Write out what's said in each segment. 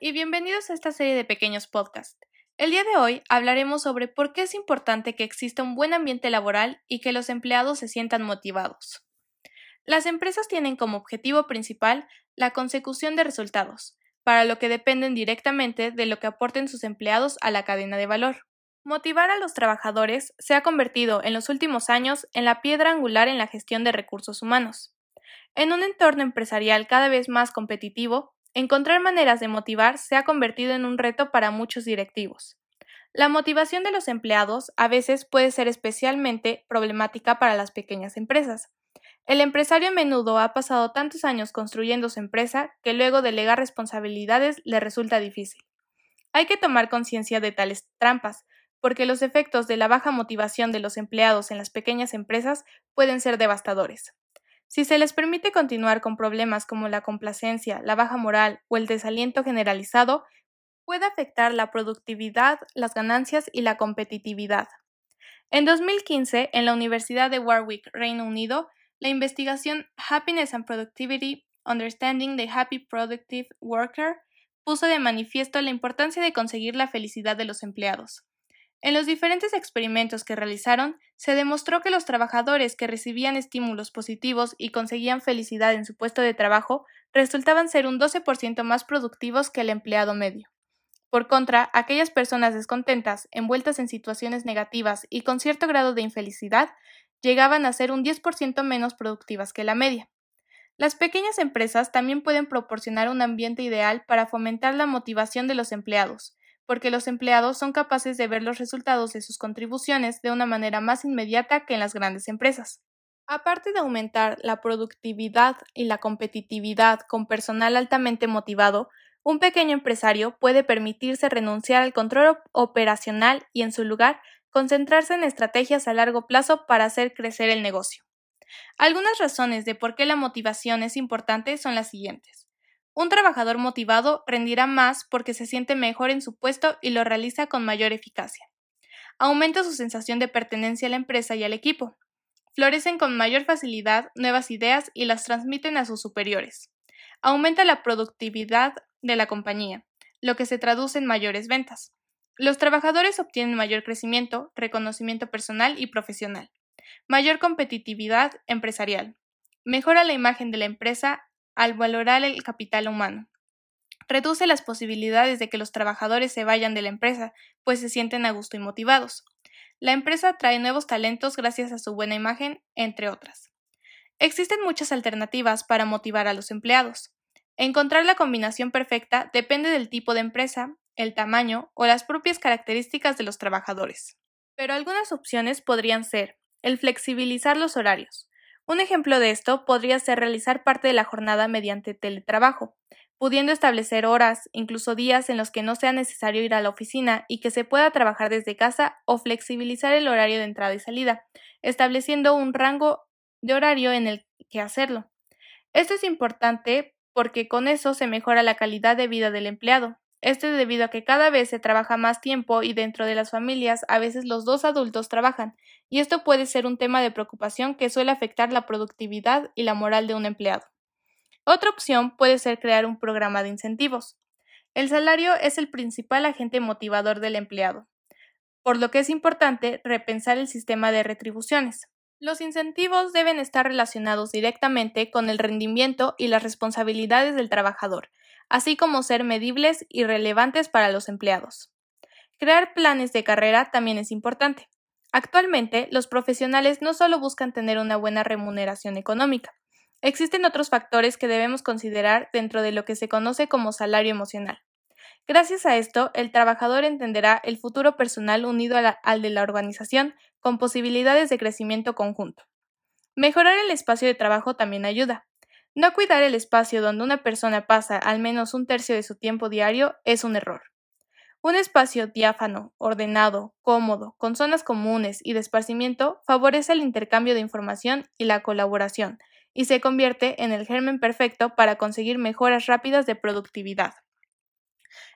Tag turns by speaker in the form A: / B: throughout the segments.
A: Y bienvenidos a esta serie de pequeños podcasts. El día de hoy hablaremos sobre por qué es importante que exista un buen ambiente laboral y que los empleados se sientan motivados. Las empresas tienen como objetivo principal la consecución de resultados, para lo que dependen directamente de lo que aporten sus empleados a la cadena de valor. Motivar a los trabajadores se ha convertido en los últimos años en la piedra angular en la gestión de recursos humanos. En un entorno empresarial cada vez más competitivo, Encontrar maneras de motivar se ha convertido en un reto para muchos directivos. La motivación de los empleados a veces puede ser especialmente problemática para las pequeñas empresas. El empresario a menudo ha pasado tantos años construyendo su empresa que luego delegar responsabilidades le resulta difícil. Hay que tomar conciencia de tales trampas, porque los efectos de la baja motivación de los empleados en las pequeñas empresas pueden ser devastadores. Si se les permite continuar con problemas como la complacencia, la baja moral o el desaliento generalizado, puede afectar la productividad, las ganancias y la competitividad. En 2015, en la Universidad de Warwick, Reino Unido, la investigación Happiness and Productivity Understanding the Happy Productive Worker puso de manifiesto la importancia de conseguir la felicidad de los empleados. En los diferentes experimentos que realizaron, se demostró que los trabajadores que recibían estímulos positivos y conseguían felicidad en su puesto de trabajo resultaban ser un 12% más productivos que el empleado medio. Por contra, aquellas personas descontentas, envueltas en situaciones negativas y con cierto grado de infelicidad, llegaban a ser un 10% menos productivas que la media. Las pequeñas empresas también pueden proporcionar un ambiente ideal para fomentar la motivación de los empleados, porque los empleados son capaces de ver los resultados de sus contribuciones de una manera más inmediata que en las grandes empresas. Aparte de aumentar la productividad y la competitividad con personal altamente motivado, un pequeño empresario puede permitirse renunciar al control operacional y, en su lugar, concentrarse en estrategias a largo plazo para hacer crecer el negocio. Algunas razones de por qué la motivación es importante son las siguientes. Un trabajador motivado rendirá más porque se siente mejor en su puesto y lo realiza con mayor eficacia. Aumenta su sensación de pertenencia a la empresa y al equipo. Florecen con mayor facilidad nuevas ideas y las transmiten a sus superiores. Aumenta la productividad de la compañía, lo que se traduce en mayores ventas. Los trabajadores obtienen mayor crecimiento, reconocimiento personal y profesional. Mayor competitividad empresarial. Mejora la imagen de la empresa al valorar el capital humano. Reduce las posibilidades de que los trabajadores se vayan de la empresa, pues se sienten a gusto y motivados. La empresa trae nuevos talentos gracias a su buena imagen, entre otras. Existen muchas alternativas para motivar a los empleados. Encontrar la combinación perfecta depende del tipo de empresa, el tamaño o las propias características de los trabajadores. Pero algunas opciones podrían ser el flexibilizar los horarios, un ejemplo de esto podría ser realizar parte de la jornada mediante teletrabajo, pudiendo establecer horas, incluso días en los que no sea necesario ir a la oficina y que se pueda trabajar desde casa o flexibilizar el horario de entrada y salida, estableciendo un rango de horario en el que hacerlo. Esto es importante porque con eso se mejora la calidad de vida del empleado, esto es debido a que cada vez se trabaja más tiempo y dentro de las familias a veces los dos adultos trabajan, y esto puede ser un tema de preocupación que suele afectar la productividad y la moral de un empleado. Otra opción puede ser crear un programa de incentivos. El salario es el principal agente motivador del empleado, por lo que es importante repensar el sistema de retribuciones. Los incentivos deben estar relacionados directamente con el rendimiento y las responsabilidades del trabajador, así como ser medibles y relevantes para los empleados. Crear planes de carrera también es importante. Actualmente, los profesionales no solo buscan tener una buena remuneración económica, existen otros factores que debemos considerar dentro de lo que se conoce como salario emocional. Gracias a esto, el trabajador entenderá el futuro personal unido al de la organización con posibilidades de crecimiento conjunto. Mejorar el espacio de trabajo también ayuda. No cuidar el espacio donde una persona pasa al menos un tercio de su tiempo diario es un error. Un espacio diáfano, ordenado, cómodo, con zonas comunes y de esparcimiento favorece el intercambio de información y la colaboración, y se convierte en el germen perfecto para conseguir mejoras rápidas de productividad.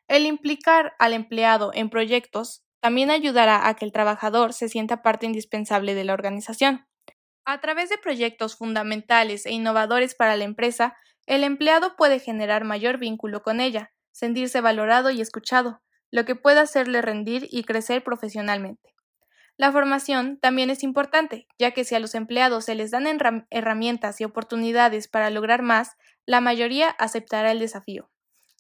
A: El implicar al empleado en proyectos también ayudará a que el trabajador se sienta parte indispensable de la organización. A través de proyectos fundamentales e innovadores para la empresa, el empleado puede generar mayor vínculo con ella, sentirse valorado y escuchado, lo que puede hacerle rendir y crecer profesionalmente. La formación también es importante, ya que si a los empleados se les dan herramientas y oportunidades para lograr más, la mayoría aceptará el desafío.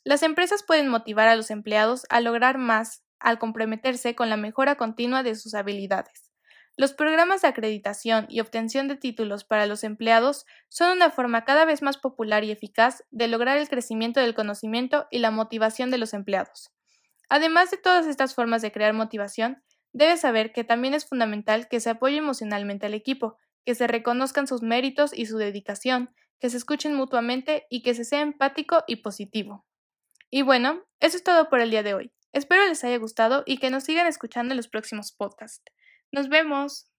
A: Las empresas pueden motivar a los empleados a lograr más al comprometerse con la mejora continua de sus habilidades. Los programas de acreditación y obtención de títulos para los empleados son una forma cada vez más popular y eficaz de lograr el crecimiento del conocimiento y la motivación de los empleados. Además de todas estas formas de crear motivación, debes saber que también es fundamental que se apoye emocionalmente al equipo, que se reconozcan sus méritos y su dedicación, que se escuchen mutuamente y que se sea empático y positivo. Y bueno, eso es todo por el día de hoy. Espero les haya gustado y que nos sigan escuchando en los próximos podcasts. Nos vemos.